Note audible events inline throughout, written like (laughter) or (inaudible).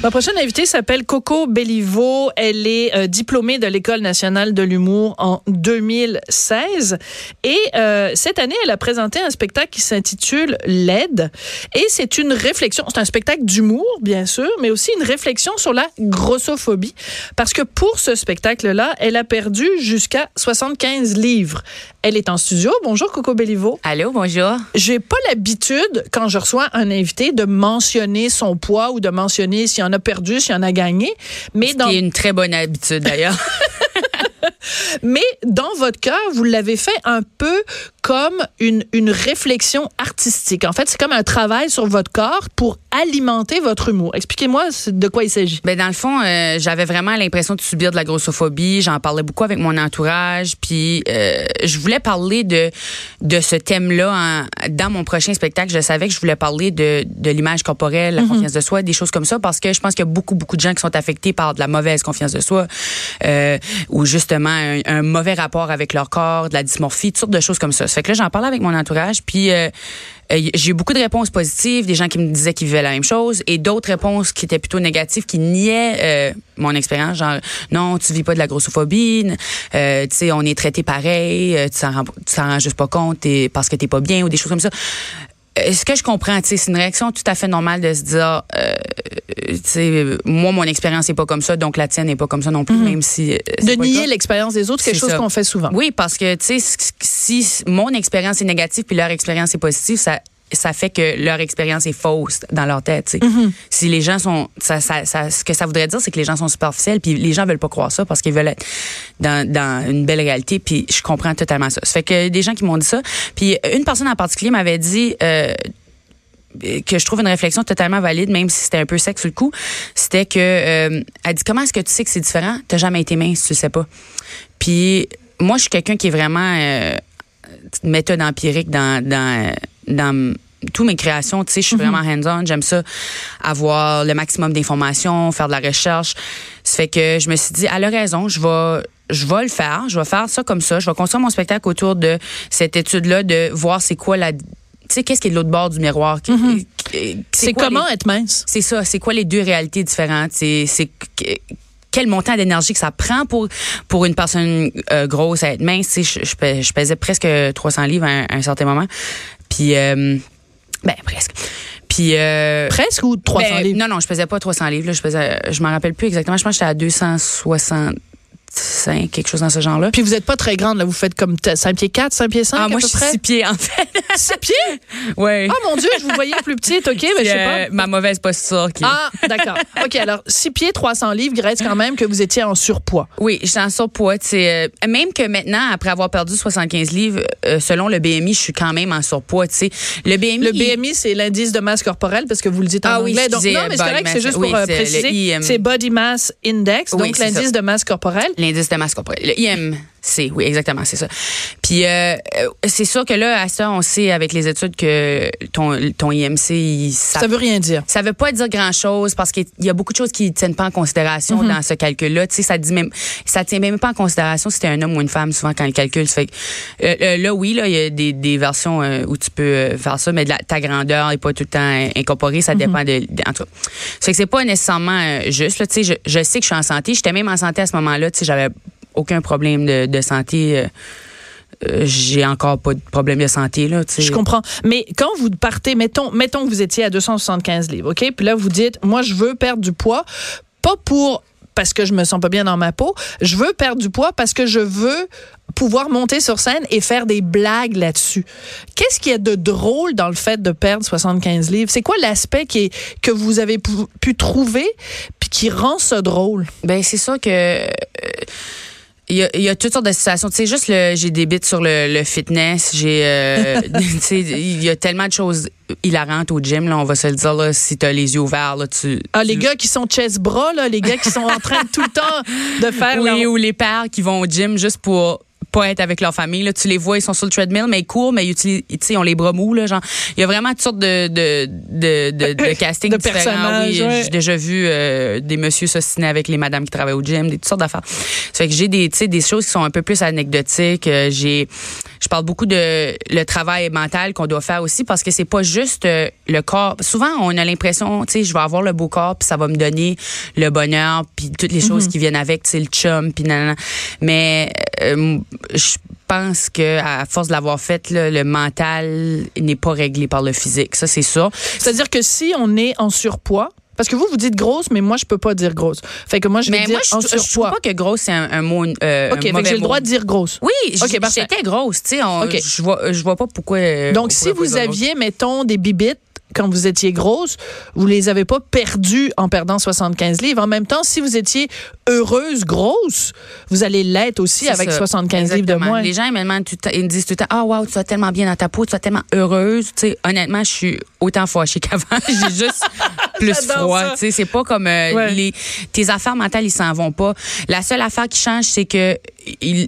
Ma prochaine invitée s'appelle Coco Bellivo. Elle est euh, diplômée de l'École nationale de l'humour en 2016. Et euh, cette année, elle a présenté un spectacle qui s'intitule LED. Et c'est une réflexion, c'est un spectacle d'humour, bien sûr, mais aussi une réflexion sur la grossophobie. Parce que pour ce spectacle-là, elle a perdu jusqu'à 75 livres. Elle est en studio. Bonjour, Coco Bellivo. Allô, bonjour. J'ai pas l'habitude, quand je reçois un invité, de mentionner son poids ou de mentionner s'il en a perdu, s'il en a gagné. Mais Ce dans... qui est une très bonne habitude, d'ailleurs. (laughs) Mais dans votre cas, vous l'avez fait un peu comme une, une réflexion artistique. En fait, c'est comme un travail sur votre corps pour alimenter votre humour. Expliquez-moi de quoi il s'agit. Ben dans le fond, euh, j'avais vraiment l'impression de subir de la grossophobie. J'en parlais beaucoup avec mon entourage, puis euh, je voulais parler de de ce thème-là dans mon prochain spectacle. Je savais que je voulais parler de, de l'image corporelle, la mhm. confiance de soi, des choses comme ça, parce que je pense qu'il y a beaucoup beaucoup de gens qui sont affectés par de la mauvaise confiance de soi, euh, ou justement un, un, mauvais rapport avec leur corps, de la dysmorphie, toutes sortes de choses comme ça. Fait que là, j'en parlais avec mon entourage, puis euh, euh, j'ai eu beaucoup de réponses positives, des gens qui me disaient qu'ils vivaient la même chose, et d'autres réponses qui étaient plutôt négatives, qui niaient euh, mon expérience, genre non, tu vis pas de la grossophobie, tu sais, on est traité pareil, tu t'en rends, juste pas compte parce que t'es pas bien ou des choses comme ça. Ce que je comprends, c'est une réaction tout à fait normale de se dire, moi, mon expérience n'est pas comme ça, donc la tienne n'est pas comme ça non plus, mhm. même si. Euh, de nier l'expérience des autres, c'est quelque chose qu'on fait souvent. Oui, parce que, tu sais, si mon expérience est négative puis leur expérience est positive, ça ça fait que leur expérience est fausse dans leur tête. Mhm. Si les gens sont, ça, ça, ce que ça voudrait dire, c'est que les gens sont superficiels, puis les gens veulent pas croire ça parce qu'ils veulent être dans, dans une belle réalité. Puis je comprends totalement ça. Ça fait que des gens qui m'ont dit ça. Puis une personne en particulier m'avait dit, euh, que je trouve une réflexion totalement valide, même si c'était un peu sec sur le coup, c'était que euh, elle dit comment est-ce que tu sais que c'est différent? T'as jamais été mince, tu le sais pas. Puis moi, je suis quelqu'un qui est vraiment euh, méthode empirique dans dans dans toutes mes créations, tu sais, je suis vraiment hands-on. J'aime ça, avoir le maximum d'informations, faire de la recherche. Ça fait que je me suis dit, elle a raison, je vais, je vais le faire. Je vais faire ça comme ça. Je vais construire mon spectacle autour de cette étude-là, de voir c'est quoi la tu sais, qu'est-ce qui est de l'autre bord du miroir? Mhm. C'est comment être mince? C'est ça. C'est quoi les deux réalités différentes? C'est quel montant d'énergie que ça prend pour pour une personne euh, grosse à être mince? Je, je, je, pesais presque 300 livres à un, certain moment. Puis, euh, ben, presque. Puis euh, presque ou 300 ben, livres? Non non, je pesais pas 300 livres, là, je pesais je m'en rappelle plus exactement, je pense que j'étais à 260 5, quelque chose dans ce genre-là. Puis vous n'êtes pas très grande, là. Vous faites comme 5 pieds 4, 5 pieds 5 ah, à moi, peu je près? 6 pieds, en fait. (laughs) 6 pieds? (laughs) Oui. Oh mon Dieu, je vous voyais plus petite, OK, mais je sais pas. Euh, ma mauvaise posture. Qui... Ah, d'accord. (laughs) OK, alors 6 pieds, 300 livres, reste quand même que vous étiez en surpoids. Oui, j'étais en surpoids. Euh, même que maintenant, après avoir perdu 75 livres, euh, selon le BMI, je suis quand même en surpoids. sais. Le BMI, le BMI c'est l'indice de masse corporelle, parce que vous le dites en ah, anglais. Oui, donc, non, mais c'est correct, c'est juste pour préciser. C'est Body Mass Index, donc l'indice de masse corporelle. L'indice de masse corporelle le IMC, oui, exactement, c'est ça. Puis euh, c'est sûr que là, à ça, on sait avec les études que ton, ton IMC, ça, ça veut rien dire. Ça veut pas dire grand-chose parce qu'il y a beaucoup de choses qui ne tiennent pas en considération mm-hmm. dans ce calcul-là. Tu sais, ça dit même, ça tient même pas en considération si t'es un homme ou une femme, souvent, quand le calcul se fait. Euh, euh, là, oui, là, il y a des, des versions où tu peux faire ça, mais de ta grandeur n'est pas tout le temps incorporée. Ça mm-hmm. dépend de, en tout cas. Ça que c'est pas nécessairement juste, là. Tu sais, je, je sais que je suis en santé. J'étais même en santé à ce moment-là. Tu sais, j'avais aucun problème de, santé. Euh, euh, j'ai encore pas de problème de santé là. Je comprends. Mais quand vous partez, mettons, mettons que vous étiez à 275 livres, ok, puis là vous dites, moi je veux perdre du poids, pas pour parce que je me sens pas bien dans ma peau, je veux perdre du poids parce que je veux pouvoir monter sur scène et faire des blagues là-dessus. Qu'est-ce qu'il y a de drôle dans le fait de perdre 75 livres? C'est quoi l'aspect qui que vous avez pu, trouver puis qui rend ça drôle? Ben, c'est ça que, euh, il y, a, il y a toutes sortes de situations. Tu sais, juste le, j'ai des bits sur le, le fitness. J'ai, euh, (laughs) tu sais, il y a tellement de choses hilarantes au gym. Là, on va se le dire là, si t'as les yeux ouverts là, tu. Ah, les gars qui sont chest bras là, les gars qui sont en train tout le temps de faire. (laughs) Oui, ou les pères qui vont au gym juste pour pas être avec leur famille. Là. Tu les vois, ils sont sur le treadmill, mais ils courent, mais ils, utilisent, ils ont les bras mous. Là, genre. Il y a vraiment toutes sortes de, de, de, de, (coughs) de casting de différents. Oui, J'ai déjà vu euh, des messieurs s'ostiner avec les madames qui travaillent au gym, des toutes sortes d'affaires. Ça fait que j'ai des, des choses qui sont un peu plus anecdotiques. Euh, j'ai je parle beaucoup de le travail mental qu'on doit faire aussi parce que c'est pas juste euh, le corps. Souvent, on a l'impression, tu sais, je vais avoir le beau corps puis ça va me donner le bonheur puis toutes les choses mhm. qui viennent avec, tu sais, le chum puis nanana. Mais euh, je pense que à force de l'avoir fait, le mental n'est pas réglé par le physique. Ça, c'est ça. C'est-à-dire que si on est en surpoids, parce que vous, vous dites grosse, mais moi, je peux pas dire grosse. Fait que moi, je vais dire moi, je, je trouve pas que grosse, c'est un, mot. Euh, OK, j'ai le droit de dire grosse. Oui, j'étais grosse. Tu sais, je vois, je vois pas pourquoi. Euh, Donc, si vous aviez, mettons, des bibites quand vous étiez grosse, vous les avez pas perdues en perdant 75 livres. En même temps, si vous étiez heureuse grosse, vous allez l'être aussi avec 75 livres de moins. Les gens ils me, disent tout le temps ah wow, tu vas tellement bien dans ta peau, tu vas tellement heureuse, tu sais, honnêtement, je suis autant fâchée qu'avant, (laughs) j'ai juste (laughs) plus froid, tu sais, c'est pas comme euh, les tes affaires mentales, ils s'en vont pas. La seule affaire qui change, c'est que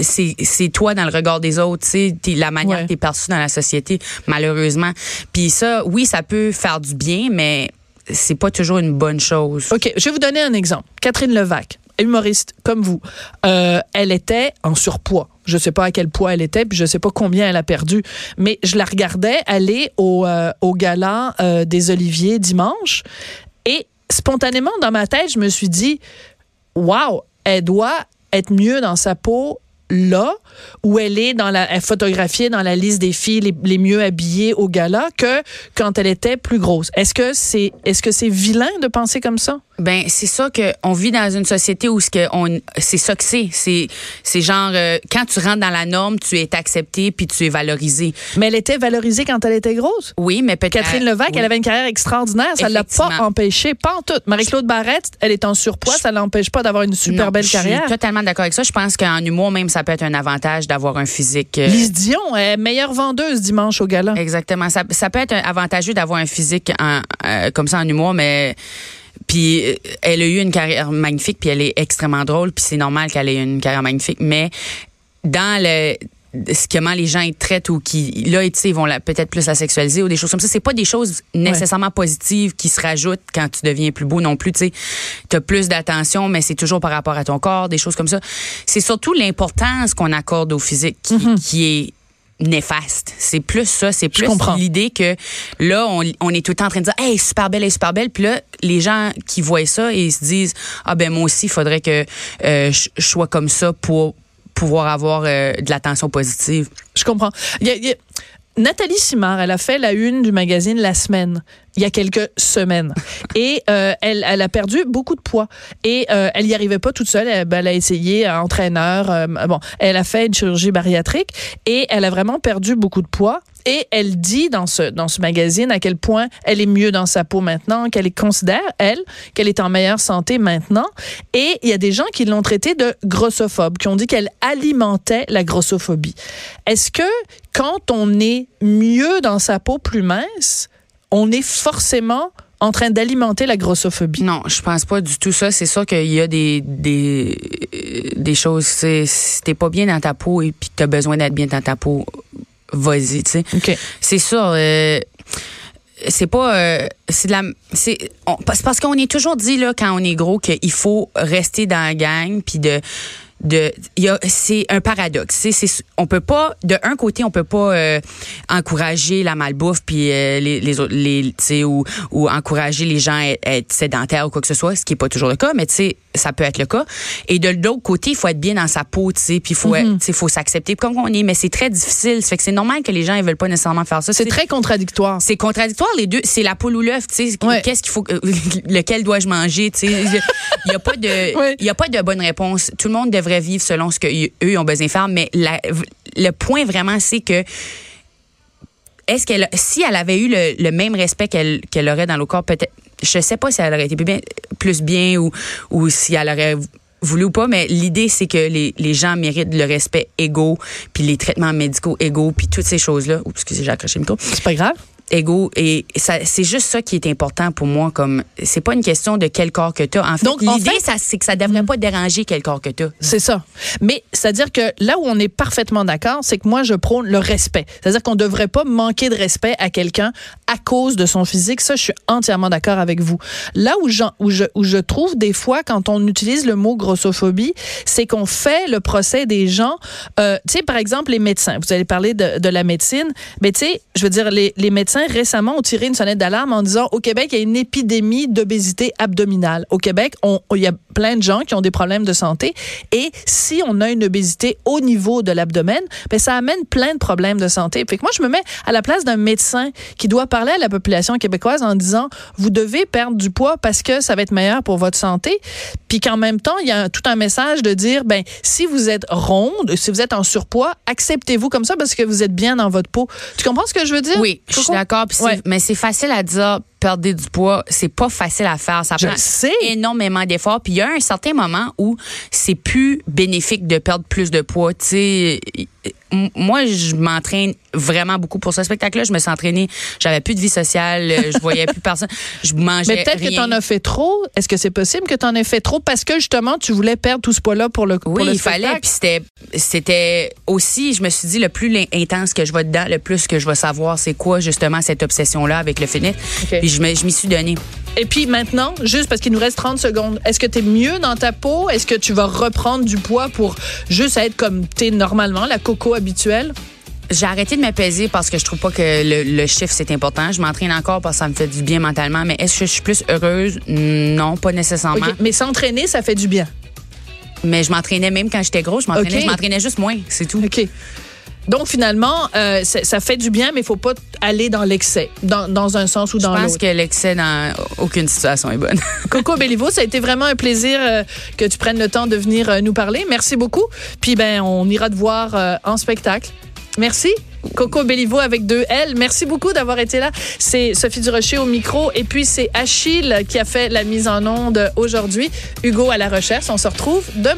c'est toi dans le regard des autres, tu sais, la manière que tu es perçu dans la société, malheureusement. Puis ça, oui, ça peut faire du bien, mais c'est pas toujours une bonne chose. OK, je vais vous donner un exemple. Catherine Levac, humoriste comme vous, euh, elle était en surpoids. Je sais pas à quel poids elle était, puis je sais pas combien elle a perdu, mais je la regardais aller au, euh, au gala euh, des Oliviers dimanche, et spontanément dans ma tête, je me suis dit, waouh, elle doit être mieux dans sa peau là où elle est dans la photographiée dans la liste des filles les, mieux habillées au gala que quand elle était plus grosse. Est-ce que c'est est-ce que c'est vilain de penser comme ça? Ben c'est ça que on vit dans une société où ce que on c'est ça que c'est c'est c'est genre euh, quand tu rentres dans la norme, tu es accepté puis tu es valorisé. Mais elle était valorisée quand elle était grosse? Oui, mais peut-être Catherine Levac, elle avait une carrière extraordinaire, ça l'a pas empêché pas en tout. Marie-Claude Barrette, elle est en surpoids, ça l'empêche pas d'avoir une super belle carrière. Je suis totalement d'accord avec ça. Je pense qu'en humour même ça peut être un avantage d'avoir un physique euh, Lise Dion est meilleure vendeuse dimanche au gala. Exactement, ça, ça peut être avantageux d'avoir un physique en, euh, comme ça en humour mais puis euh, elle a eu une carrière magnifique, puis elle est extrêmement drôle, puis c'est normal qu'elle ait une carrière magnifique. Mais dans le comment les gens ils traitent ou qui là ils vont peut-être plus la sexualiser ou des choses comme ça c'est pas des choses nécessairement positives qui se rajoutent quand tu deviens plus beau non plus tu sais. As plus d'attention mais c'est toujours par rapport à ton corps des choses comme ça. C'est surtout l'importance qu'on accorde au physique qui, qui est néfaste. C'est plus ça, c'est plus l'idée que là, on, est tout le temps en train de dire, hey, super belle, elle super belle. Puis là, les gens qui voient ça et se disent, ah ben moi aussi, il faudrait que euh, je sois comme ça pour pouvoir avoir euh, de l'attention positive. Je comprends. Nathalie Simard, elle a fait la une du magazine La Semaine il y a quelques semaines. (laughs) Et euh, elle, elle a perdu beaucoup de poids. Et euh, elle y arrivait pas toute seule. Elle, elle a essayé, un entraîneur. Euh, bon, elle a fait une chirurgie bariatrique et elle a vraiment perdu beaucoup de poids. Et elle dit dans ce, dans ce magazine à quel point elle est mieux dans sa peau maintenant, qu'elle considère, elle, qu'elle est en meilleure santé maintenant. Et il y a des gens qui l'ont traitée de grossophobe, qui ont dit qu'elle alimentait la grossophobie. Est-ce que quand on est mieux dans sa peau plus mince, on est forcément en train d'alimenter la grossophobie? Non, je pense pas du tout ça. C'est sûr qu'il y a des, des, des choses. Si t'es pas bien dans ta peau et puis t'as besoin d'être bien dans ta peau, vas-y, tu sais. C'est sûr. Euh, c'est pas euh, c'est de la c'est parce qu'on est toujours dit là quand on est gros qu'il faut rester dans la gang puis de de c'est un paradoxe c'est c'est on peut pas de un côté on peut pas euh, encourager la malbouffe puis euh, les les les tu sais ou ou encourager les gens à être sédentaires ou quoi que ce soit ce qui est pas toujours le cas mais tu sais ça peut être le cas. Et de l'autre côté il faut être bien dans sa peau tu sais puis il faut tu sais faut s'accepter comme on est. Mais c'est très difficile. Ça fait que c'est normal que les gens ils veulent pas nécessairement faire ça. C'est très contradictoire. c'est contradictoire les deux. C'est la poule ou l'œuf tu sais. Qu'est-ce qu'il faut euh, (laughs) lequel dois-je manger tu sais? Il y a pas de (laughs) il a pas de bonne réponse. Tout le monde devrait vivre selon ce qu'eux ont besoin de faire. Mais le point vraiment, c'est que est-ce qu'elle, si elle avait eu le, même respect qu'elle qu'elle aurait dans le corps, peut-être, je sais pas si elle aurait été plus bien, plus bien ou, ou si elle aurait voulu ou pas, mais l'idée, c'est que les, les, gens méritent le respect égaux, puis les traitements médicaux égaux, puis toutes ces choses-là. Oups, excusez, j'ai accroché le micro. C'est pas grave. Égaux et ça c'est juste ça qui est important pour moi comme c'est pas une question de quel corps que tu as en fait l'idée c'est que ça devrait pas déranger quel corps que tu as c'est ça. Mais c'est à dire que là où on est parfaitement d'accord c'est que moi je prône le respect. C'est à dire qu'on devrait pas manquer de respect à quelqu'un à cause de son physique. Ça je suis entièrement d'accord avec vous. Là où, où, je, où je trouve des fois quand on utilise le mot grossophobie c'est qu'on fait le procès des gens euh, tu sais par exemple les médecins. Vous allez parler de, de la médecine. Mais tu sais je veux dire les, les médecins récemment ont tiré une sonnette d'alarme en disant au Québec, il y a une épidémie d'obésité abdominale. Au Québec, on, il y a plein de gens qui ont des problèmes de santé et si on a une obésité au niveau de l'abdomen, ben ça amène plein de problèmes de santé. Fait que moi, je me mets à la place d'un médecin qui doit parler à la population québécoise en disant vous devez perdre du poids parce que ça va être meilleur pour votre santé. Puis qu'en même temps, il y a tout un message de dire ben si vous êtes ronde, si vous êtes en surpoids, acceptez-vous comme ça parce que vous êtes bien dans votre peau. Tu comprends ce que je veux dire? Oui, je suis d'accord. Mais c'est facile à dire perdre du poids, c'est pas facile à faire. Ça prend énormément d'efforts. Puis il y a un certain moment où c'est plus bénéfique de perdre plus de poids. Tu sais, moi, je m'entraîne vraiment beaucoup pour ce spectacle-là. Je me suis entraînée. J'avais plus de vie sociale. Euh, je voyais plus personne. Je mangeais. Mais peut-être que tu en as fait trop. Est-ce que c'est possible que tu en aies fait trop? Parce que justement, tu voulais perdre tout ce poids-là pour le Oui, il fallait. Puis c'était, c'était aussi, je me suis dit, le plus intense que je vais dedans, le plus que je vais savoir c'est quoi justement cette obsession-là avec le fitness. Puis je m'y suis donnée. Et puis maintenant, juste parce qu'il nous reste 30 secondes, est-ce que tu es mieux dans ta peau? Est-ce que tu vas reprendre du poids pour juste être comme tu es normalement, la coco habituelle? J'ai arrêté de me peser parce que je trouve pas que le, chiffre c'est important. Je m'entraîne encore parce que ça me fait du bien mentalement. Mais est-ce que je suis plus heureuse? Non, pas nécessairement. Mais s'entraîner, ça fait du bien. Mais je m'entraînais même quand j'étais grosse. Je m'entraînais, je m'entraînais juste moins, c'est tout. OK. Donc finalement, euh, ça fait du bien, mais il faut pas aller dans l'excès, dans, dans, un sens ou dans l'autre. Je pense que l'excès dans aucune situation est bonne. (laughs) Coco Bellivo, ça a été vraiment un plaisir euh, que tu prennes le temps de venir euh, nous parler. Merci beaucoup. Puis ben, on ira te voir en spectacle. Merci. Coco Bellivo avec deux L. Merci beaucoup d'avoir été là. C'est Sophie Durocher au micro et puis c'est Achille qui a fait la mise en onde aujourd'hui. Hugo à la recherche. On se retrouve demain.